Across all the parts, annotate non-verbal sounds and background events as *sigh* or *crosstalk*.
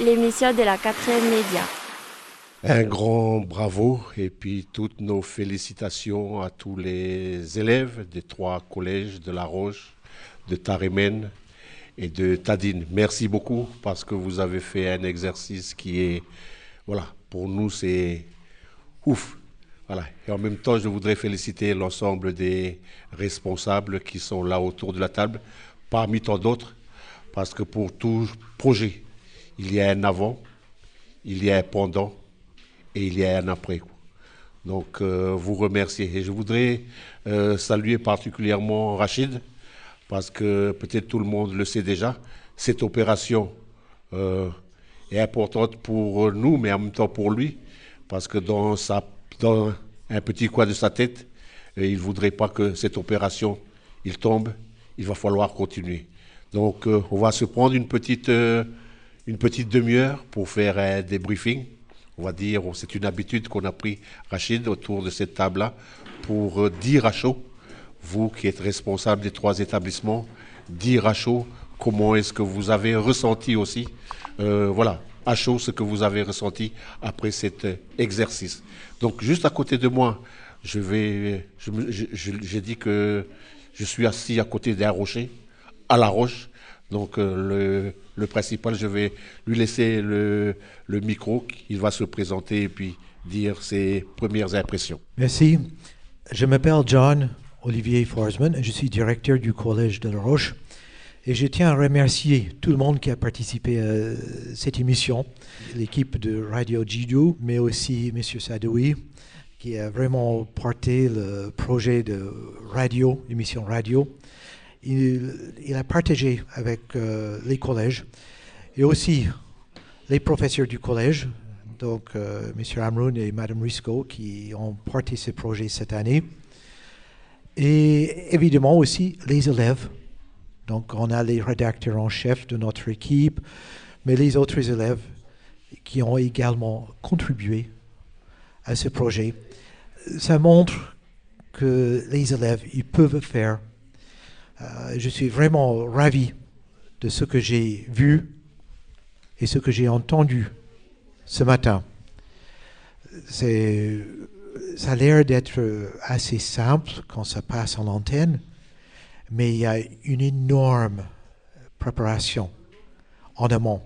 l'émission de la quatrième média. Un grand bravo et puis toutes nos félicitations à tous les élèves des trois collèges de La Roche, de Tarémen et de Tadine. Merci beaucoup parce que vous avez fait un exercice qui est, voilà, pour nous c'est ouf. Voilà. Et en même temps, je voudrais féliciter l'ensemble des responsables qui sont là autour de la table, parmi tant d'autres, parce que pour tout projet, il y a un avant, il y a un pendant et il y a un après. Donc, euh, vous remercier. Et je voudrais euh, saluer particulièrement Rachid, parce que peut-être tout le monde le sait déjà, cette opération euh, est importante pour nous, mais en même temps pour lui, parce que dans, un petit coin de sa tête, il ne voudrait pas que cette opération, il tombe, il va falloir continuer. Donc, on va se prendre une petite, une petite demi-heure pour faire un débriefing on va dire, c'est une habitude qu'on a pris, Rachid, autour de cette table-là, pour euh, dire à chaud, vous qui êtes responsable des trois établissements, dire à chaud comment est-ce que vous avez ressenti aussi, euh, voilà, à chaud ce que vous avez ressenti après cet euh, exercice. Donc juste à côté de moi, je vais, j'ai dit que je suis assis à côté d'un rocher, à la roche. Donc le, le principal, je vais lui laisser le, micro, il va se présenter et puis dire ses premières impressions. Merci. Je m'appelle John Olivier Forsman, je suis directeur du Collège de la Roche. Et je tiens à remercier tout le monde qui a participé à cette émission, l'équipe de Radio Jidu, mais aussi M. Sadoui, qui a vraiment porté le projet de radio, émission radio il, a partagé avec euh, les collèges et aussi les professeurs du collège, donc euh, M. Amroun et Mme Risco, qui ont porté ce projet cette année. Et évidemment aussi les élèves. Donc on a les rédacteurs en chef de notre équipe, mais les autres élèves qui ont également contribué à ce projet. Ça montre que les élèves, ils peuvent faire je suis vraiment ravi de ce que j'ai vu et ce que j'ai entendu ce matin. ça a l'air d'être assez simple quand ça passe en antenne, mais il y a une énorme préparation en amont.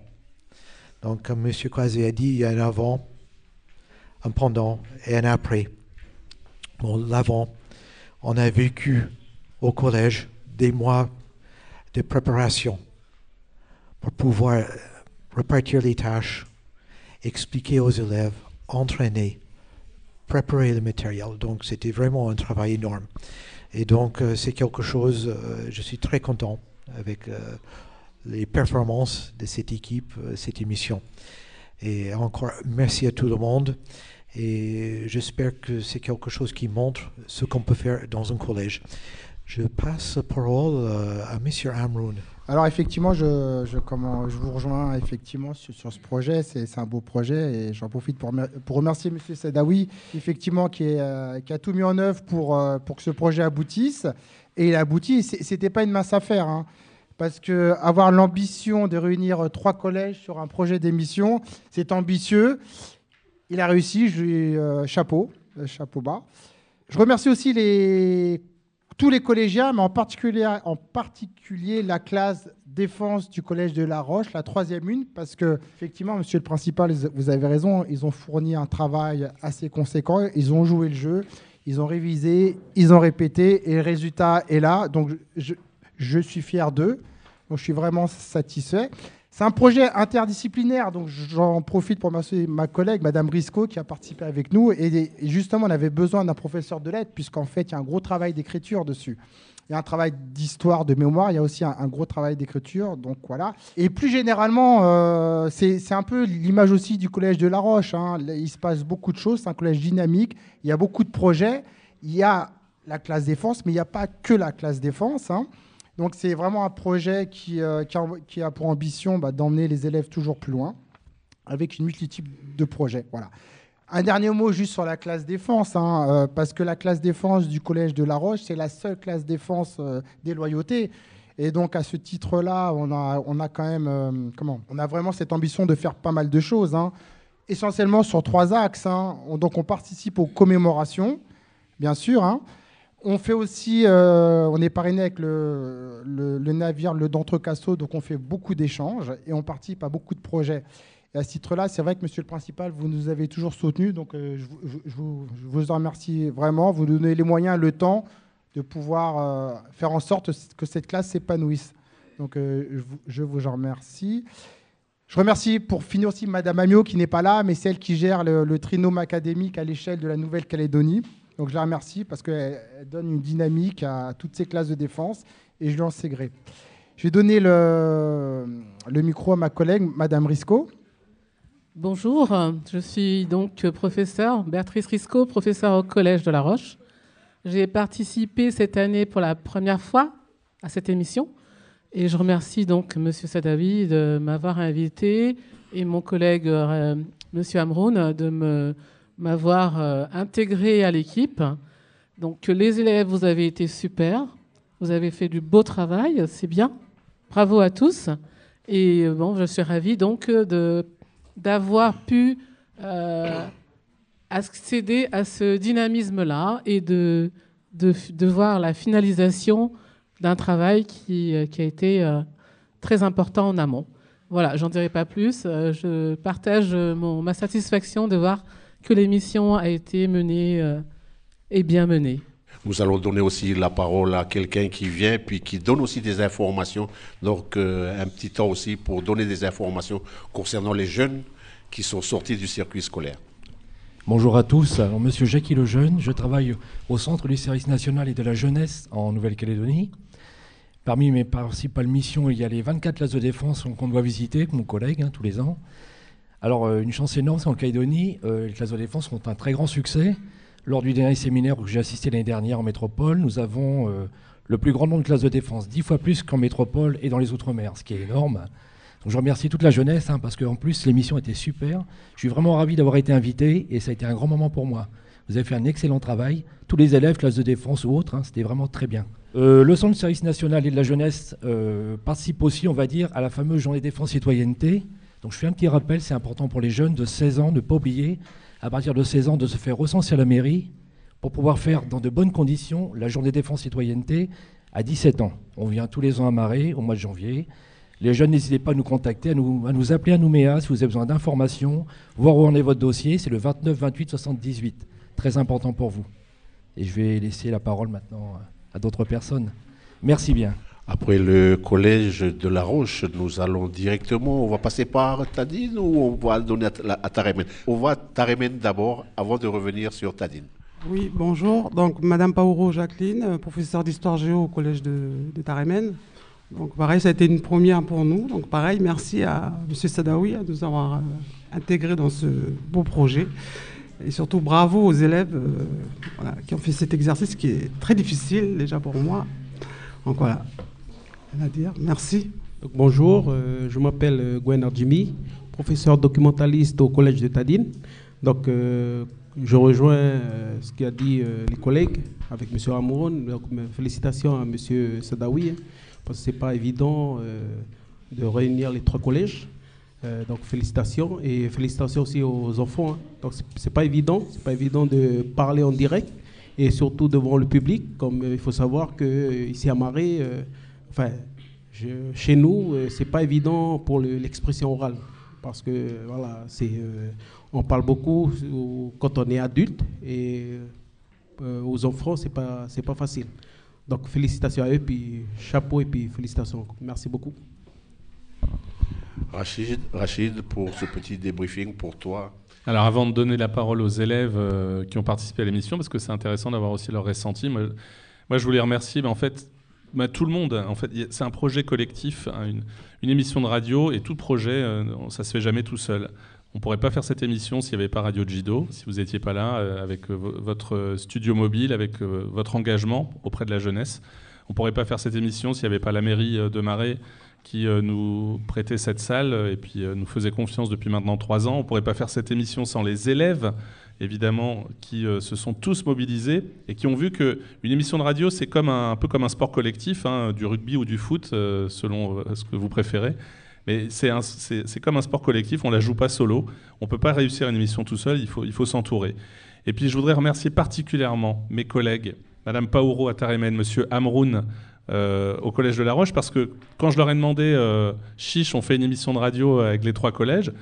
Donc, comme M. Croisé a dit, il y a un avant, un pendant et un après. Bon, l'avant, on a vécu au collège des mois de préparation pour pouvoir repartir les tâches, expliquer aux élèves, entraîner, préparer le matériel. Donc c'était vraiment un travail énorme. Et donc euh, c'est quelque chose, euh, je suis très content avec euh, les performances de cette équipe, cette émission. Et encore merci à tout le monde. Et j'espère que c'est quelque chose qui montre ce qu'on peut faire dans un collège. Je passe la parole euh, à M. Amroun. Alors effectivement, je, je, vous rejoins effectivement sur, ce projet. C'est un beau projet et j'en profite pour, pour, remercier M. Sadawi, effectivement, qui, est, euh, qui, a tout mis en œuvre pour, euh, pour que ce projet aboutisse. Et il a abouti. C'était pas une mince affaire. Hein, parce que avoir l'ambition de réunir trois collèges sur un projet d'émission, c'est ambitieux. Il a réussi. Chapeau, chapeau bas. Je remercie aussi les tous les collégiens, mais en particulier, en particulier la classe défense du collège de La Roche, la troisième une, parce que effectivement, monsieur le principal, vous avez raison, ils ont fourni un travail assez conséquent, ils ont joué le jeu, ils ont révisé, ils ont répété, et le résultat est là. Donc je, je suis fier d'eux, donc je suis vraiment satisfait. C'est un projet interdisciplinaire, donc j'en profite pour remercier ma collègue, Madame Risco, qui a participé avec nous. Et, justement, on avait besoin d'un professeur de lettres, puisqu'en fait, il y a un gros travail d'écriture dessus. Il y a un travail d'histoire, de mémoire, il y a aussi un, gros travail d'écriture. Donc voilà. Et plus généralement, euh, c'est un peu l'image aussi du collège de La Roche. Hein. Il se passe beaucoup de choses, c'est un collège dynamique, il y a beaucoup de projets. Il y a la classe défense, mais il n'y a pas que la classe défense. Hein. Donc c'est vraiment un projet qui, euh, a, pour ambition bah, d'emmener les élèves toujours plus loin, avec une multitude de projets. Voilà. Un dernier mot juste sur la classe défense, hein, euh, parce que la classe défense du collège de La Roche, c'est la seule classe défense euh, des loyautés. Et donc à ce titre-là, on a, quand même, comment On a vraiment cette ambition de faire pas mal de choses, hein. essentiellement sur trois axes. Hein. donc on participe aux commémorations, bien sûr. On fait aussi, euh, on est parrainé avec le, navire le D'Entrecasteaux, donc on fait beaucoup d'échanges et on participe à beaucoup de projets. Et à ce titre-là, c'est vrai que Monsieur le Principal, vous nous avez toujours soutenus, donc euh, je, vous, en remercie vraiment. Vous donnez les moyens, le temps de pouvoir euh, faire en sorte que cette classe s'épanouisse. Donc je, vous en remercie. Je remercie pour finir aussi Madame Amio qui n'est pas là, mais celle qui gère le, trinôme académique à l'échelle de la Nouvelle-Calédonie. Donc je la remercie parce qu'elle donne une dynamique à toutes ces classes de défense et je lui en sais gré. Je vais donner le, le micro à ma collègue Madame Risco. Bonjour, je suis donc professeur, Béatrice Risco, professeure au Collège de La Roche. J'ai participé cette année pour la première fois à cette émission et je remercie donc M. Sadawi de m'avoir invité et mon collègue euh, M. Amroun de m'avoir euh, intégré à l'équipe. Donc les élèves, vous avez été super, vous avez fait du beau travail, c'est bien. Bravo à tous. Et euh, bon, je suis ravie donc d'avoir pu accéder à ce dynamisme-là et de, de, voir la finalisation d'un travail qui, euh, qui, a été euh, très important en amont. Voilà, j'en dirai pas plus. Euh, je partage mon, ma satisfaction de voir que l'émission a été menée et bien menée. Nous allons donner aussi la parole à quelqu'un qui vient puis qui donne aussi des informations. Donc un petit temps aussi pour donner des informations concernant les jeunes qui sont sortis du circuit scolaire. Bonjour à tous. Alors, Monsieur Jackie Lejeune, je travaille au Centre du service national et de la jeunesse en Nouvelle-Calédonie. Parmi mes principales missions, il y a les 24 classes de défense qu'on doit visiter, mon collègue, hein, tous les ans. Alors, euh, une chance énorme, c'est en Calédonie, euh, les classes de défense ont un très grand succès. Lors du dernier séminaire où j'ai assisté l'année dernière en métropole, nous avons euh, le plus grand nombre de classes de défense, dix fois plus qu'en métropole et dans les Outre-mer, ce qui est énorme je remercie toute la jeunesse hein, parce qu'en plus l'émission était super. Je suis vraiment ravi d'avoir été invité et ça a été un grand moment pour moi. Vous avez fait un excellent travail. Tous les élèves, classe de défense ou autres, hein, c'était vraiment très bien. Le Centre de service national et de la jeunesse participe aussi, on va dire, à la fameuse journée défense citoyenneté. Donc je fais un petit rappel, c'est important pour les jeunes de 16 ans, ne pas oublier, à partir de 16 ans, de se faire recenser à la mairie pour pouvoir faire dans de bonnes conditions la journée défense citoyenneté à 17 ans. On vient tous les ans à Marais au mois de janvier. Les jeunes, n'hésitez pas à nous contacter, à nous, à nous appeler à Nouméa si vous avez besoin d'informations, voir où en est votre dossier. C'est le 29 28 78. Très important pour vous. Et je vais laisser la parole maintenant à d'autres personnes. Merci bien. Après le collège de La Roche, nous allons directement, on va passer par Tadine ou on va donner à, Taremen? On va à Taremen d'abord avant de revenir sur Tadine. Oui, bonjour. Donc, Madame Pauro Jacqueline, professeure d'histoire géo au collège de, de Taremen. Donc pareil, ça a été une première pour nous. Donc pareil, merci à M. Sadawi de nous avoir euh, intégrés dans ce beau projet. Et surtout bravo aux élèves euh, qui ont fait cet exercice qui est très difficile déjà pour moi. Donc voilà, Merci. bonjour, euh, je m'appelle Gwen Jimmy, professeur documentaliste au collège de Tadine. Donc je rejoins ce qu'a dit les collègues avec M. Amouron. Donc félicitations à M. Sadawi. Parce que ce n'est pas évident euh, de réunir les trois collèges. Euh, donc félicitations et félicitations aussi aux enfants. Hein. Donc c'est pas évident, c'est pas évident de parler en direct et surtout devant le public. Comme euh, il faut savoir que ici à Marais, enfin chez nous, c'est pas évident pour l'expression orale parce que voilà, c'est on parle beaucoup quand on est adulte et aux enfants c'est pas c'est pas facile. Donc félicitations à eux, puis chapeau et puis félicitations. Merci beaucoup. Rachid, Rachid, pour ce petit débriefing pour toi. Alors avant de donner la parole aux élèves euh, qui ont participé à l'émission, parce que c'est intéressant d'avoir aussi leur ressenti, moi, je voulais remercier mais en fait, tout le monde. En fait, c'est un projet collectif, hein, une, émission de radio, et tout projet, euh, ça se fait jamais tout seul. On ne pourrait pas faire cette émission s'il n'y avait pas Radio Jido, si vous n'étiez pas là, euh, avec euh, votre studio mobile, avec euh, votre engagement auprès de la jeunesse. On ne pourrait pas faire cette émission s'il n'y avait pas la mairie de Marais qui nous prêtait cette salle et puis nous faisait confiance depuis maintenant trois ans. On pourrait pas faire cette émission sans les élèves évidemment, qui euh, se sont tous mobilisés et qui ont vu qu'une émission de radio, c'est comme un, peu comme un sport collectif, hein, du rugby ou du foot, euh, selon ce que vous préférez. Mais c'est comme un sport collectif, on ne la joue pas solo. On ne peut pas réussir une émission tout seul, il faut, il faut s'entourer. Et puis je voudrais remercier particulièrement mes collègues, Madame Paouro Ataremen, Monsieur Amroun, euh, au Collège de La Roche, parce que quand je leur ai demandé, euh, chiche, on fait une émission de radio avec les trois collèges,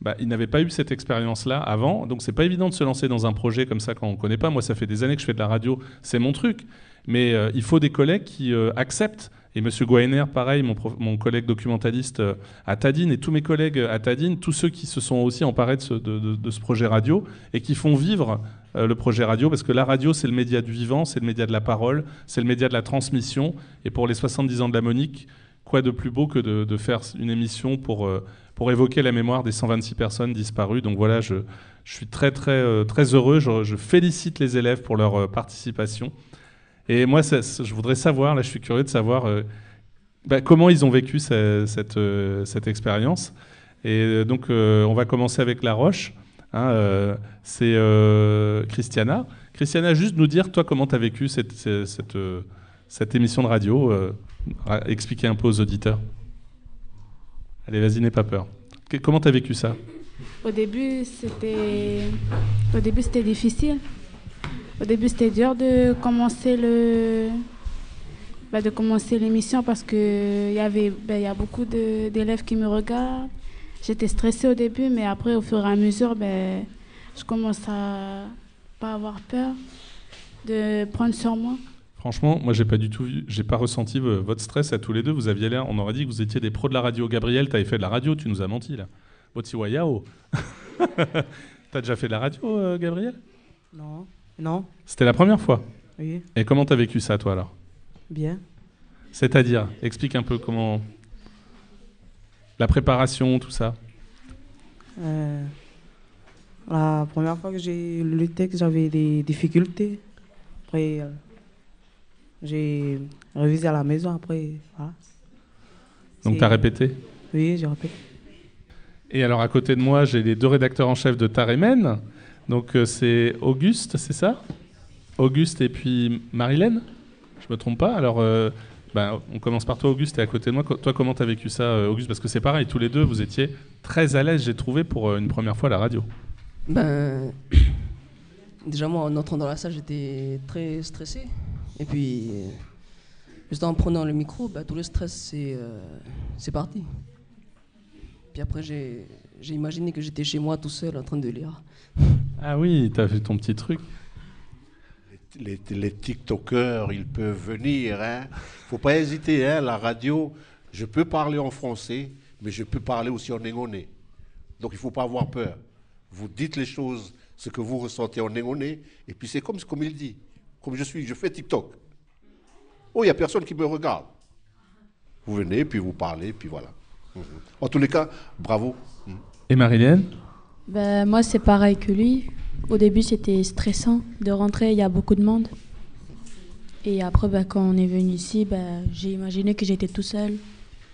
bah, ils n'avaient pas eu cette expérience-là avant, donc c'est pas évident de se lancer dans un projet comme ça quand on ne connaît pas. Moi, ça fait des années que je fais de la radio, c'est mon truc. Mais euh, il faut des collègues qui acceptent et M. Guainer, pareil, mon, collègue documentaliste euh, à Tadine, et tous mes collègues à Tadine, tous ceux qui se sont aussi emparés de ce, projet radio et qui font vivre euh, le projet radio, parce que la radio, c'est le média du vivant, c'est le média de la parole, c'est le média de la transmission. Et pour les 70 ans de la Monique, quoi de plus beau que de, faire une émission pour, euh, pour évoquer la mémoire des 126 personnes disparues. Donc voilà, je, suis très, très, très heureux. je, félicite les élèves pour leur participation. Et moi, je voudrais savoir, là je suis curieux de savoir euh, bah, comment ils ont vécu cette, euh, cette, expérience. Et euh, donc on va commencer avec La Roche. Hein, c'est Christiana. Christiana, juste nous dire, toi, comment tu as vécu cette, cette, cette, émission de radio Expliquer un peu aux auditeurs. Allez, vas-y, n'aie pas peur. Comment tu as vécu ça? Au début, c'était difficile au début, c'était dur de commencer le, bah, de commencer l'émission parce que il y avait, bah, y a beaucoup d'élèves qui me regardent. J'étais stressée au début, mais après, au fur et à mesure, ben, je commence à pas avoir peur de prendre sur moi. Franchement, moi, j'ai pas du tout, j'ai pas ressenti votre stress à tous les deux. Vous aviez l'air, on aurait dit que vous étiez des pros de la radio. Gabriel, tu avais fait de la radio, tu nous as menti là. Botiwayao. *laughs* T'as déjà fait de la radio, euh, Gabriel? Non. Non. C'était la première fois? Oui. Et comment t'as vécu ça, toi, alors? Bien. C'est-à-dire, explique un peu comment. La préparation, tout ça. Euh, la première fois que j'ai lu le texte, j'avais des difficultés. Après, euh, j'ai révisé à la maison. Après, voilà. Donc, t'as répété Oui, j'ai répété. Et alors, à côté de moi, j'ai les deux rédacteurs en chef de Taremen. Donc euh, c'est Auguste, c'est ça? Auguste et puis Marilène Je me trompe pas Alors, euh, ben, on commence par toi, Auguste, et à côté de moi. Toi, comment tu as vécu ça, euh, Auguste? Parce que c'est pareil, tous les deux, vous étiez très à l'aise, j'ai trouvé, pour une première fois à la radio. Ben, *coughs* déjà, moi, en entrant dans la salle, j'étais très stressé. Et puis, juste en prenant le micro, ben, tout le stress, c'est parti. Puis après, j'ai imaginé que j'étais chez moi tout seul en train de lire. Ah oui, tu as fait ton petit truc. Les, les, TikTokers, ils peuvent venir. Il hein. faut pas hésiter. Hein. La radio, je peux parler en français, mais je peux parler aussi en négoné. Donc il ne faut pas avoir peur. Vous dites les choses, ce que vous ressentez en négoné, et puis c'est comme, comme il dit. Comme je suis, je fais TikTok. Oh, il n'y a personne qui me regarde. Vous venez, puis vous parlez, puis voilà. En tous les cas, bravo. Et Marilyn ben, Moi, c'est pareil que lui. Au début, c'était stressant de rentrer, il y a beaucoup de monde. Et après, ben, quand on est venu ici, ben, j'ai imaginé que j'étais tout seul,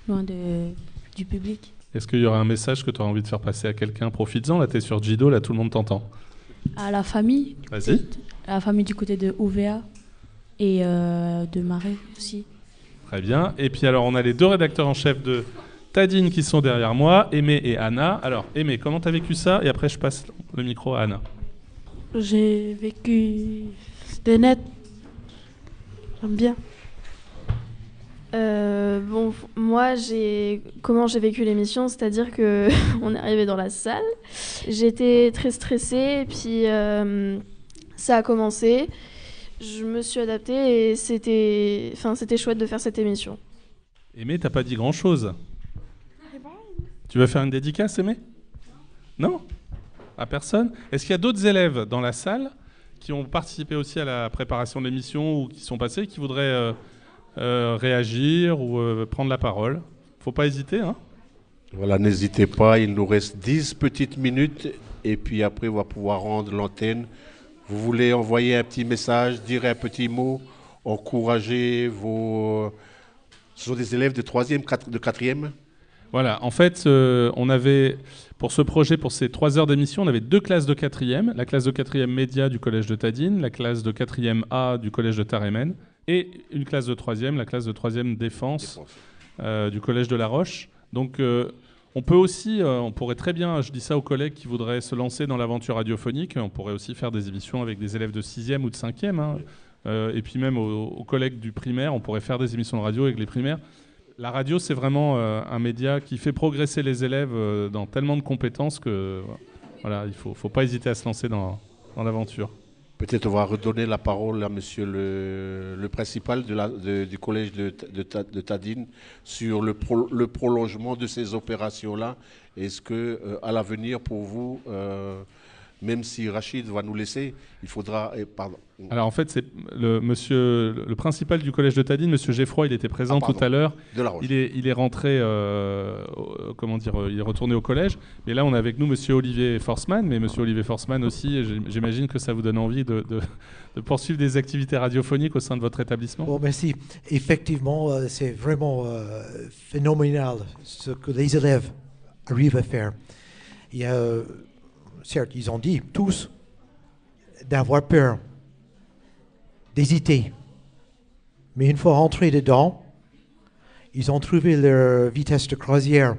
loin de, du public. Est-ce qu'il y aura un message que tu auras envie de faire passer à quelqu'un? Profites-en, là, tu es sur Jido, là, tout le monde t'entend. À la famille. Vas-y. À la famille du côté de UVA et euh, de Marais aussi. Très bien. Et puis alors, on a les deux rédacteurs en chef de Tadine qui sont derrière moi, Aimé et Anna. Alors, Aimé, comment t'as vécu ça? Et après, je passe le micro à Anna. J'ai vécu. C'était net. J'aime bien. Euh, bon, moi, j'ai comment j'ai vécu l'émission, c'est-à-dire que *laughs* on est arrivé dans la salle, j'étais très stressée, et puis euh, ça a commencé, je me suis adaptée et c'était, enfin, c'était chouette de faire cette émission. Aimé, t'as pas dit grand-chose. Tu veux faire une dédicace, Aimé? Non? À personne? Est-ce qu'il y a d'autres élèves dans la salle qui ont participé aussi à la préparation de l'émission ou qui sont passés, qui voudraient euh, euh, réagir ou euh, prendre la parole? Faut pas hésiter. Hein voilà, n'hésitez pas, il nous reste 10 petites minutes et puis après on va pouvoir rendre l'antenne. Vous voulez envoyer un petit message, dire un petit mot, encourager vos... Ce sont des élèves de 3e, de 4e Voilà, en fait, euh, on avait, pour ce projet, pour ces trois heures d'émission, on avait deux classes de quatrième, la classe de quatrième média du collège de Tadine, la classe de quatrième A du collège de Tarémen, et une classe de troisième, la classe de troisième défense, euh, du collège de La Roche. Donc, euh, on peut aussi, on pourrait très bien, je dis ça aux collègues qui voudraient se lancer dans l'aventure radiophonique, on pourrait aussi faire des émissions avec des élèves de sixième ou de cinquième, hein. et puis même aux, collègues du primaire, on pourrait faire des émissions de radio avec les primaires. La radio, c'est vraiment euh, un média qui fait progresser les élèves euh, dans tellement de compétences que il faut, faut pas hésiter à se lancer dans l'aventure. Peut-être on va redonner la parole à monsieur le, principal du collège de, Tadine sur le, pro, le prolongement de ces opérations-là. Est-ce que euh, à l'avenir, pour vous, euh, même si Rachid va nous laisser, il faudra. Eh, pardon. Alors en fait, c'est le monsieur, le principal du collège de Tadine, monsieur Geffroy, il était présent Ah, tout à l'heure. De La Roche. Il est, il est rentré, euh, au- comment dire, euh, il est retourné au collège. Mais là, on a avec nous monsieur Olivier Forsman. Mais monsieur Olivier Forsman aussi, j'im- j'imagine que ça vous donne envie de, de- de poursuivre des activités radiophoniques au sein de votre établissement. Bon, merci. Effectivement, euh, c'est vraiment euh, phénoménal ce que les élèves arrivent à faire. Il y a, euh, certes, ils ont dit tous d'avoir peur, d'hésiter. Mais une fois entrés dedans, ils ont trouvé leur vitesse de croisière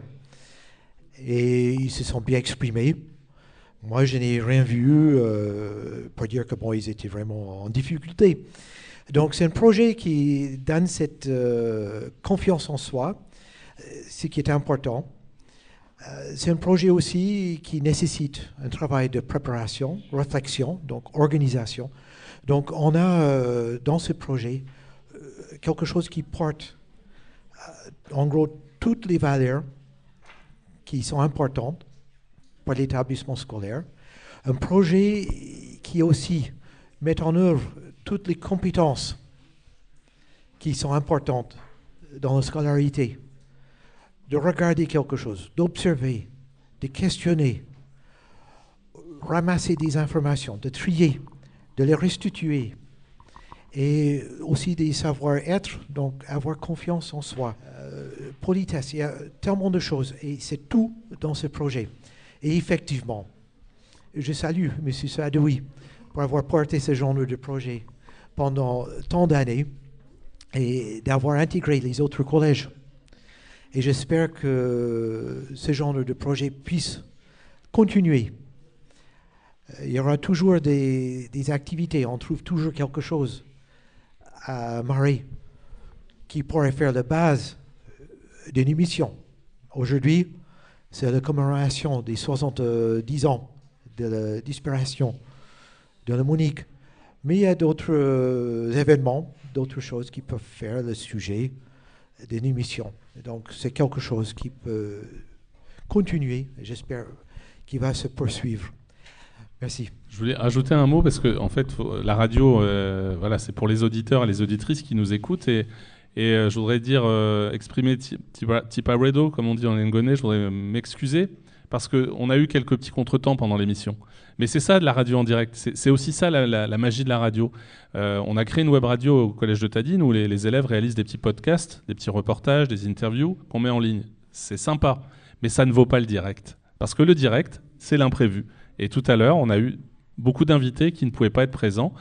et ils se sont bien exprimés. Moi, je n'ai rien vu euh, pour dire que bon, ils étaient vraiment en difficulté. Donc, c'est un projet qui donne cette euh, confiance en soi, euh, ce qui est important. Euh, c'est un projet aussi qui nécessite un travail de préparation, réflexion, donc organisation. Donc, on a euh, dans ce projet euh, quelque chose qui porte, en gros, toutes les valeurs qui sont importantes pour l'établissement scolaire. Un projet qui aussi met en œuvre toutes les compétences qui sont importantes dans la scolarité. De regarder quelque chose, d'observer, de questionner, ramasser des informations, de trier, de les restituer, et aussi des savoir-être, donc avoir confiance en soi. Euh, politesse, il y a tellement de choses, et c'est tout dans ce projet. Et effectivement, je salue M. Sadoui pour avoir porté ce genre de projet pendant tant d'années et d'avoir intégré les autres collèges. Et j'espère que ce genre de projet puisse continuer. Euh, Il y aura toujours des, activités, on trouve toujours quelque chose à Marais qui pourrait faire la base d'une émission. Aujourd'hui, c'est la commémoration des 70 ans de la disparition de la Monique. Mais il y a d'autres euh, événements, d'autres choses qui peuvent faire le sujet d'une émission. Donc c'est quelque chose qui peut continuer, j'espère qu'il va se poursuivre. Merci. Je voulais ajouter un mot parce que en fait, la radio, euh, voilà, c'est pour les auditeurs et les auditrices qui nous écoutent et, et euh, je voudrais dire euh, exprimer ti- tipa tipa redo, comme on dit en lingonais. Je voudrais m'excuser parce que on a eu quelques petits contretemps pendant l'émission. Mais c'est ça de la radio en direct. C'est aussi ça la, magie de la radio. Euh, on a créé une web radio au collège de Tadine où les, élèves réalisent des petits podcasts, des petits reportages, des interviews qu'on met en ligne. C'est sympa, mais ça ne vaut pas le direct parce que le direct, c'est l'imprévu. Et tout à l'heure, on a eu beaucoup d'invités qui ne pouvaient pas être présents.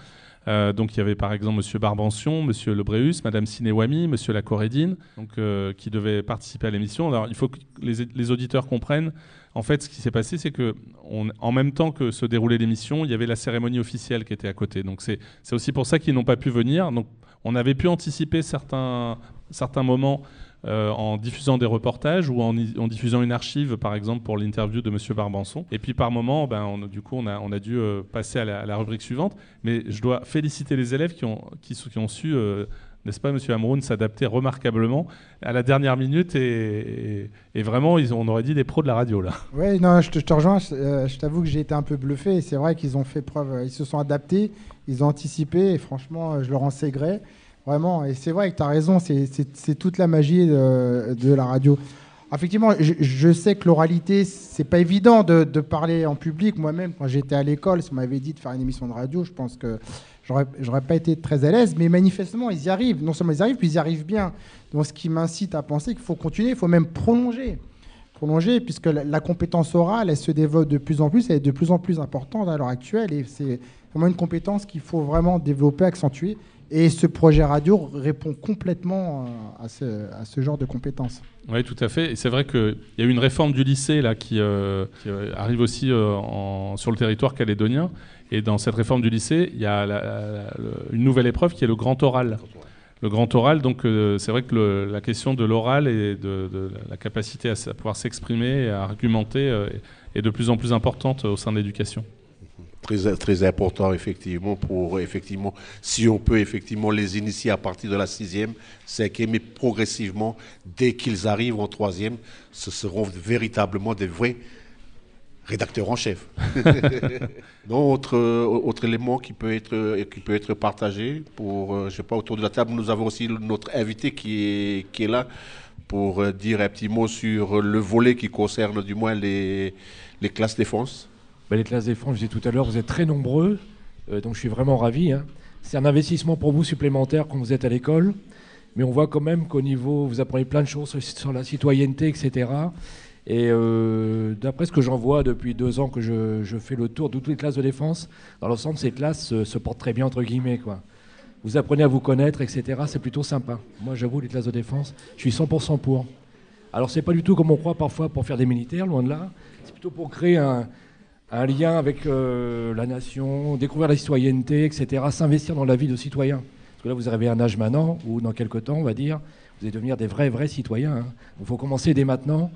Euh, donc il y avait par exemple Monsieur Barbancion, Monsieur Lebreus, Madame Sinéwami, Monsieur Lacorédine, donc euh, qui devaient participer à l'émission. Alors il faut que les auditeurs comprennent. En fait, ce qui s'est passé, c'est que en même temps que se déroulait l'émission, il y avait la cérémonie officielle qui était à côté. Donc c'est aussi pour ça qu'ils n'ont pas pu venir. Donc on avait pu anticiper certains certains moments euh, en diffusant des reportages ou en, diffusant une archive, par exemple, pour l'interview de Monsieur Barbanson. Et puis par moment, ben, du coup, on a, on a dû euh, passer à la, rubrique suivante. Mais je dois féliciter les élèves qui ont, qui ont su, euh, n'est-ce pas, Monsieur Amroun, s'adapter remarquablement à la dernière minute. Et, vraiment, ils ont- on aurait dit des pros de la radio, là. Oui, non, je te, rejoins. Je, euh, je t'avoue que j'ai été un peu bluffé. et C'est vrai qu'ils ont fait preuve, ils se sont adaptés, ils ont anticipé. Et franchement, euh, je leur en sais gré. Vraiment. Et c'est vrai que tu as raison, c'est- toute la magie de, la radio. Effectivement, je, sais que l'oralité, c'est pas évident de, de parler en public. Moi-même, quand j'étais à l'école, si on m'avait dit de faire une émission de radio, je pense que j'aurais pas été très à l'aise. Mais manifestement, ils y arrivent. Non seulement ils y arrivent, puis ils y arrivent bien. Donc, ce qui m'incite à penser qu'il faut continuer, il faut même prolonger. prolonger, puisque la, la compétence orale, elle se développe de plus en plus, elle est de plus en plus importante à l'heure actuelle, et c'est vraiment une compétence qu'il faut vraiment développer, accentuer. Et ce projet radio répond complètement euh, à ce, à ce genre de compétences. Oui, tout à fait. Et c'est vrai qu'il y a eu une réforme du lycée là, qui, euh, qui, euh, arrive aussi euh, en- sur le territoire calédonien. Et dans cette réforme du lycée, il y a la- la- le- une nouvelle épreuve qui est le grand oral. Le grand oral, donc euh, c'est vrai que le- la question de l'oral et de, de la capacité à, à pouvoir s'exprimer, et à argumenter, euh, est de plus en plus importante au sein de l'éducation. Très, très important, effectivement, pour effectivement, si on peut effectivement les initier à partir de la sixième, cinquième, et progressivement, dès qu'ils arrivent en troisième, ce seront véritablement des vrais rédacteurs en chef. *laughs* non, autre, autre élément qui peut être, qui peut être partagé, pour, euh, je sais pas, autour de la table, nous avons aussi notre invité qui est, qui est là pour euh, dire un petit mot sur le volet qui concerne du moins les, les classes défense. Bah, les classes défense, je disais tout à l'heure, vous êtes très nombreux, euh, donc je suis vraiment ravi. hein. C'est un investissement pour vous supplémentaire quand vous êtes à l'école, mais on voit quand même qu'au niveau, vous apprenez plein de choses sur, la citoyenneté, etc. Et euh, d'après ce que j'en vois depuis deux ans que je, fais le tour de toutes les classes de défense, dans l'ensemble, ces classes se, portent très bien, entre guillemets. Vous apprenez à vous connaître, etc. C'est plutôt sympa. Moi, j'avoue, les classes de défense, je suis 100% pour. Alors, c'est pas du tout comme on croit parfois pour faire des militaires, loin de là. C'est plutôt pour créer un, un lien avec euh, la nation, découvrir la citoyenneté, etc., s'investir dans la vie de citoyen. Parce que là, vous arrivez à un âge maintenant, ou dans quelques temps, on va dire, vous allez devenir des vrais, vrais citoyens. hein. Il faut commencer dès maintenant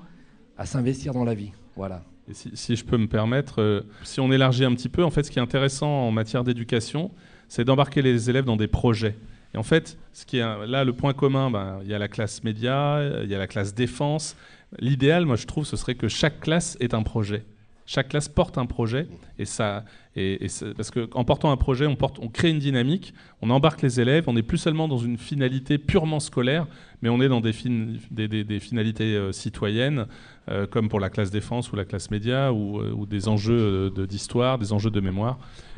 à s'investir dans la vie. Voilà. Si je peux me permettre, euh, si on élargit un petit peu, en fait, ce qui est intéressant en matière d'éducation, c'est d'embarquer les élèves dans des projets. Et en fait, ce qui est là le point commun, ben, il y a la classe média, il y a la classe défense. L'idéal, moi, je trouve, ce serait que chaque classe ait un projet. Chaque classe porte un projet et ça, et, et c'est- parce qu'en portant un projet, on, crée une dynamique, on embarque les élèves, on n'est plus seulement dans une finalité purement scolaire, mais on est dans des, fin- des, des- des finalités euh, citoyennes, euh, comme pour la classe défense ou la classe média, ou, euh, des enjeux d'histoire, des enjeux de mémoire.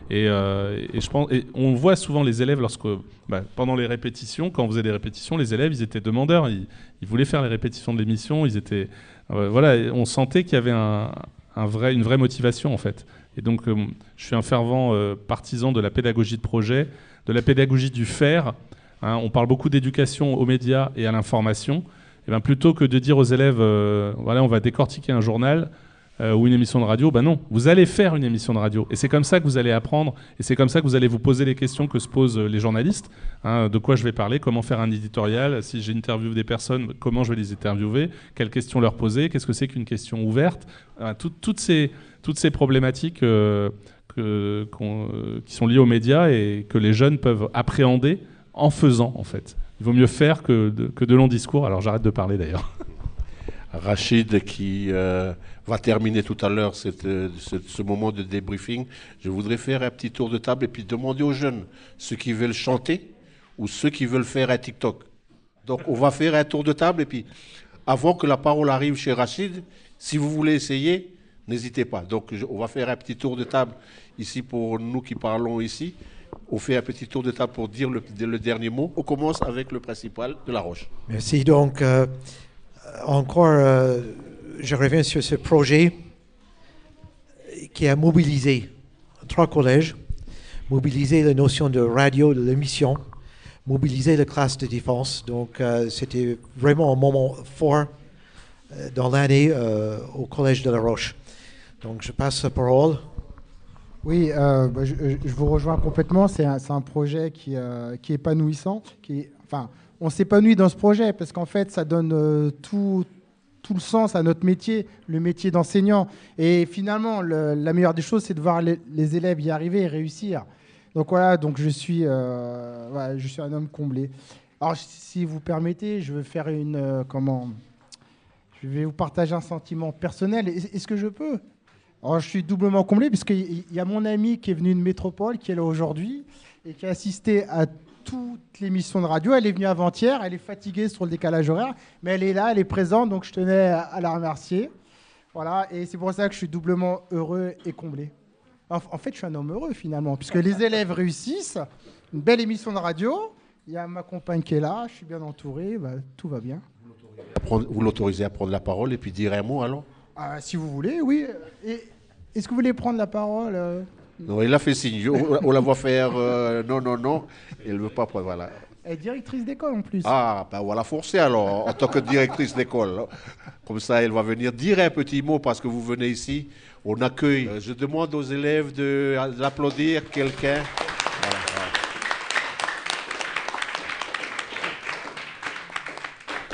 Et, je pense, on voit souvent les élèves lorsque, bah, pendant les répétitions, quand on faisait des répétitions, les élèves, ils étaient demandeurs, ils, voulaient faire les répétitions de l'émission, ils étaient, voilà, on sentait qu'il y avait un, une vraie motivation en fait. Et donc, euh, je suis un fervent euh, partisan de la pédagogie de projet, de la pédagogie du faire. Hein, on parle beaucoup d'éducation aux médias et à l'information. Et ben, plutôt que de dire aux élèves, euh, voilà, on va décortiquer un journal euh, ou une émission de radio, ben non, vous allez faire une émission de radio. Et c'est comme ça que vous allez apprendre, et c'est comme ça que vous allez vous poser les questions que se posent euh, les journalistes. Hein, de quoi je vais parler, comment faire un éditorial, si j'interviewe des personnes, comment je vais les interviewer, quelles questions leur poser, qu'est-ce que c'est qu'une question ouverte. Hein, tout- toutes, ces, problématiques euh, euh, qui sont liées aux médias et que les jeunes peuvent appréhender en faisant, en fait. Il vaut mieux faire que de, que de longs discours. Alors j'arrête de parler d'ailleurs. *laughs* Rachid qui euh, va terminer tout à l'heure euh, ce, moment de débriefing. Je voudrais faire un petit tour de table et puis demander aux jeunes, ceux qui veulent chanter ou ceux qui veulent faire un TikTok. Donc on va faire un tour de table et puis avant que la parole arrive chez Rachid, si vous voulez essayer, n'hésitez pas. Donc on va faire un petit tour de table ici pour nous qui parlons ici. On fait un petit tour de table pour dire le, le dernier mot. On commence avec le principal de La Roche. Merci. Donc, euh, encore, euh, je reviens sur ce projet qui a mobilisé trois collèges, mobilisé la notion de radio, de l'émission, mobilisé la classe de défense. Donc, euh, c'était vraiment un moment fort euh, dans l'année euh, au Collège de la Roche. Donc, je passe la parole. Oui, euh, bah, je, vous rejoins complètement. C'est un, projet qui, euh, qui est épanouissant. Qui enfin, on s'épanouit dans ce projet parce qu'en fait, ça donne euh, tout, tout le sens à notre métier, le métier d'enseignant. Et finalement, le- la meilleure des choses, c'est de voir les, élèves y arriver et réussir. Donc voilà, donc je suis, euh, je suis un homme comblé. Alors, si vous permettez, je veux faire une, euh, comment, je vais vous partager un sentiment personnel. Est- Est-ce que je peux alors, je suis doublement comblé puisqu'il y a mon ami qui est venu de Métropole, qui est là aujourd'hui, et qui a assisté à toutes les missions de radio. Elle est venue avant-hier, elle est fatiguée sur le décalage horaire, mais elle est là, elle est présente, donc je tenais à, la remercier. Voilà, et c'est pour ça que je suis doublement heureux et comblé. En, fait, je suis un homme heureux finalement, puisque les élèves réussissent, une belle émission de radio, il y a ma compagne qui est là, je suis bien entouré, bah, tout va bien. vous l'autorisez à prendre la parole et puis dire un mot alors? Ah, si vous voulez, oui. Est-ce que vous voulez prendre la parole euh? Non, il a fait signe. On, on la voit faire euh, non, non, non. Elle ne veut pas prendre. Voilà. Elle est directrice d'école en plus. Ah, ben on va la forcer alors, en tant que directrice d'école. Comme ça, elle va venir dire un petit mot parce que vous venez ici. On accueille. Euh, Je demande aux élèves de- d'applaudir quelqu'un. Voilà.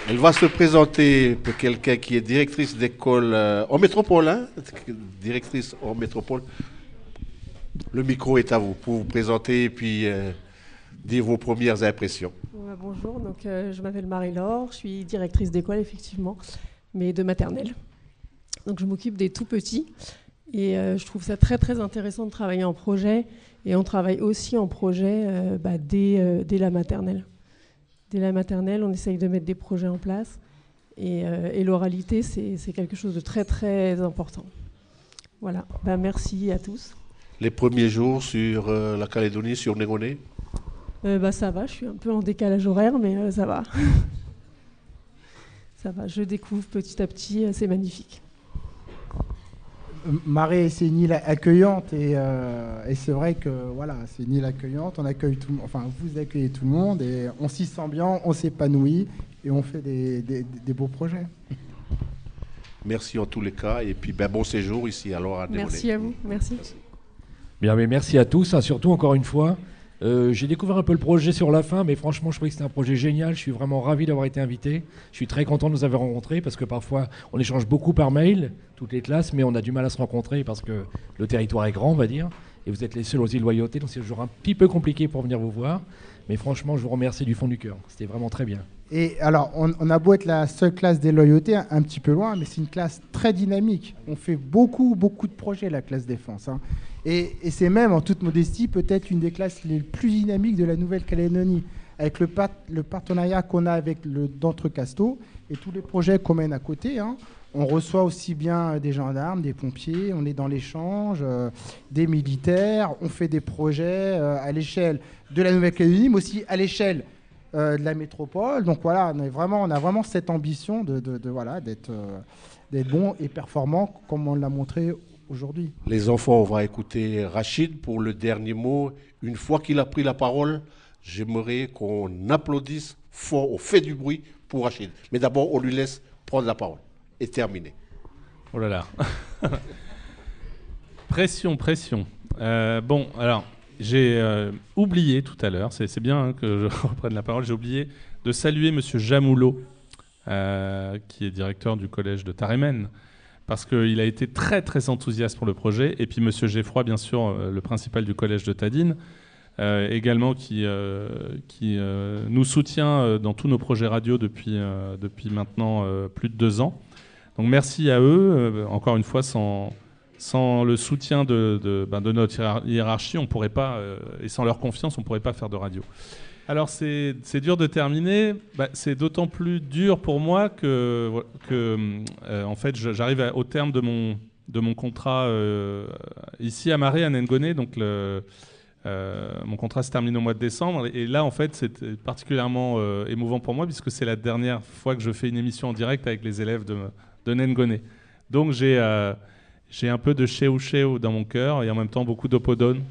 Elle va se présenter pour quelqu'un qui est directrice d'école euh, en métropole, hein, directrice en métropole. Le micro est à vous pour vous présenter et puis euh, dire vos premières impressions. Bonjour, donc, euh, je m'appelle Marie-Laure, je suis directrice d'école effectivement, mais de maternelle. Donc je m'occupe des tout petits et euh, je trouve ça très très intéressant de travailler en projet et on travaille aussi en projet bah, dès, dès la maternelle. Dès la maternelle, on essaye de mettre des projets en place et, l'oralité c'est c'est quelque chose de très très important. Voilà, Bah, merci à tous. Les premiers jours sur euh, la Calédonie, sur Négoné Euh, bah, ça va, je suis un peu en décalage horaire, mais euh, ça va. *laughs* ça va, je découvre petit à petit, euh, c'est magnifique. Marais, c'est une île accueillante et, euh, et c'est vrai que voilà, c'est une île accueillante. On accueille tout, le monde- enfin vous accueillez tout le monde et on s'y sent bien, on s'épanouit et on fait des, des- des beaux projets. Merci en tous les cas. Et puis ben, bon séjour ici alors à Négoné. Merci à vous, merci. Merci à tous, hein, surtout encore une fois. Euh, J'ai découvert un peu le projet sur la fin, mais franchement, je trouvais que c'était un projet génial. Je suis vraiment ravi d'avoir été invité. Je suis très content de nous avoir rencontrés parce que parfois, on échange beaucoup par mail, toutes les classes, mais on a du mal à se rencontrer parce que le territoire est grand, on va dire. Et vous êtes les seuls aux îles Loyauté, donc c'est toujours un petit peu compliqué pour venir vous voir. Mais franchement, je vous remercie du fond du cœur. C'était vraiment très bien. Et alors, on, a beau être la seule classe des loyautés, un, un petit peu loin, mais c'est une classe très dynamique. On fait beaucoup, beaucoup de projets, la classe défense. hein. Et, c'est même, en toute modestie, peut-être une des classes les plus dynamiques de la Nouvelle-Calédonie. Avec le, part- le partenariat qu'on a avec le d'Entrecasteaux et tous les projets qu'on mène à côté, hein, on reçoit aussi bien des gendarmes, des pompiers, on est dans l'échange, euh, des militaires, on fait des projets euh, à l'échelle de la Nouvelle-Calédonie, mais aussi à l'échelle euh, de la métropole. Donc voilà, on, a vraiment cette ambition de, voilà, d'être euh, d'être bon et performant comme on l'a montré aujourd'hui. Les enfants, on va écouter Rachid pour le dernier mot. Une fois qu'il a pris la parole, j'aimerais qu'on applaudisse fort, on fait du bruit pour Rachid. Mais d'abord, on lui laisse prendre la parole. Et terminer. Oh là là. *laughs* pression, pression. Euh, bon, alors, j'ai euh, oublié tout à l'heure, c'est c'est bien hein, que je *laughs* reprenne la parole, j'ai oublié de saluer Monsieur Jamoulot, euh, qui est directeur du collège de Tarémen, parce qu'il a été très très enthousiaste pour le projet, et puis Monsieur Geffroy, bien sûr, euh, le principal du collège de Tadine, euh, également qui, euh, qui nous soutient dans tous nos projets radio depuis, depuis maintenant plus de deux ans. Donc merci à eux. Encore une fois, sans, sans le soutien de, de, ben, notre hiérar- hiérarchie, on pourrait pas, et sans leur confiance, on ne pourrait pas faire de radio. Alors c'est dur de terminer. Bah, c'est d'autant plus dur pour moi que, euh, en fait, j'arrive au terme de mon, de mon contrat euh, ici à Marais, à Nengoné. Donc euh, mon contrat se termine au mois de décembre. Et là, en fait, c'est particulièrement émouvant pour moi puisque c'est la dernière fois que je fais une émission en direct avec les élèves de, de Nengoné. Donc j'ai j'ai un peu de cheu cheu dans mon cœur et en même temps beaucoup d'opodone.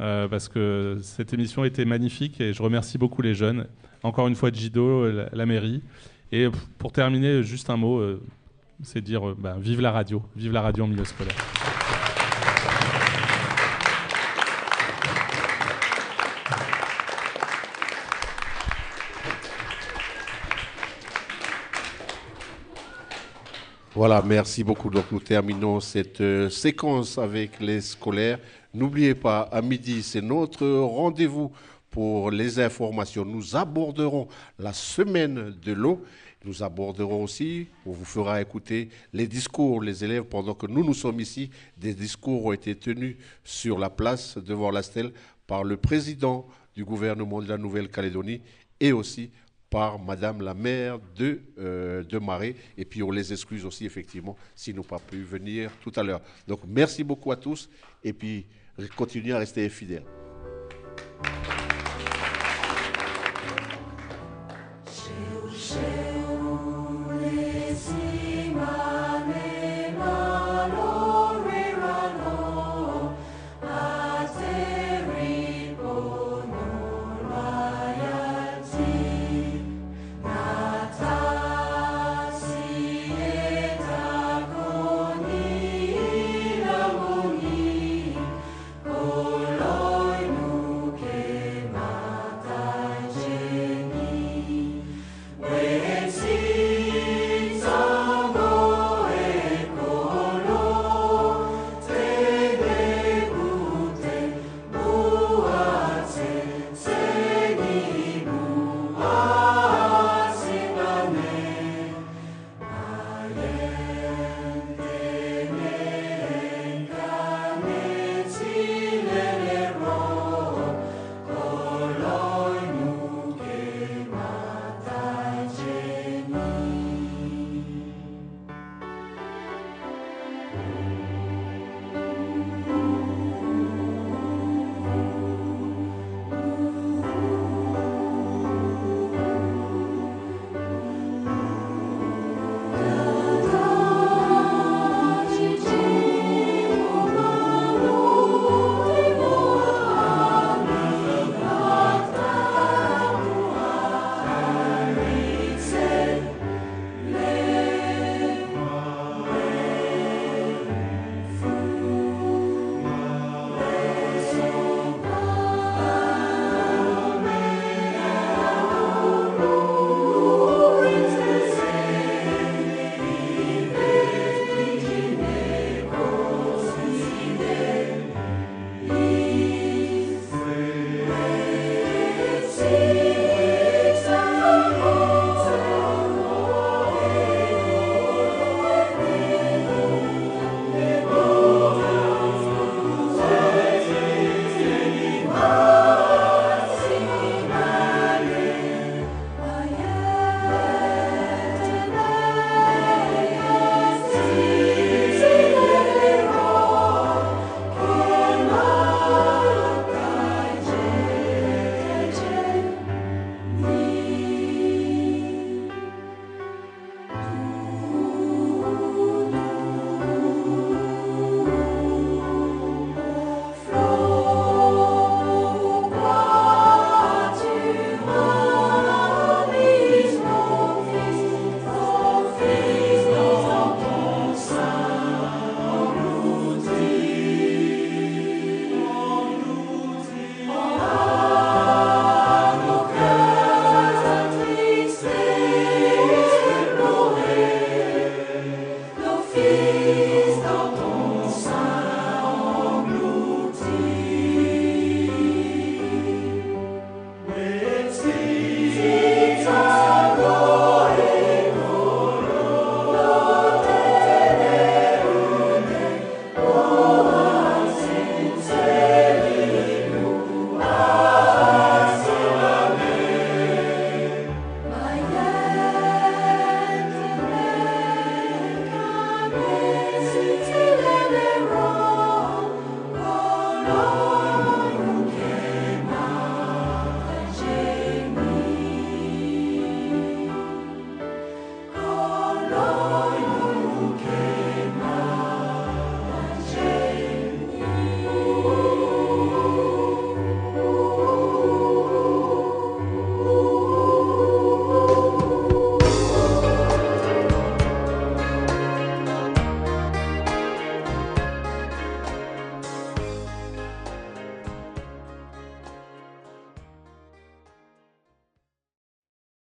Euh, parce que cette émission était magnifique et je remercie beaucoup les jeunes. Encore une fois, Gido, la, mairie. Et pour terminer, juste un mot, euh, c'est dire euh, ben, vive la radio, vive la radio en milieu scolaire. Voilà, merci beaucoup. Donc nous terminons cette euh, séquence avec les scolaires. N'oubliez pas, à midi, c'est notre rendez-vous pour les informations. Nous aborderons la semaine de l'eau. Nous aborderons aussi, on vous fera écouter les discours, les élèves, pendant que nous, nous sommes ici, des discours ont été tenus sur la place devant la stèle par le président du gouvernement de la Nouvelle-Calédonie et aussi par Madame la maire de, euh, de Marais. Et puis on les excuse aussi, effectivement, s'ils n'ont pas pu venir tout à l'heure. Donc merci beaucoup à tous et puis continuez à rester fidèles.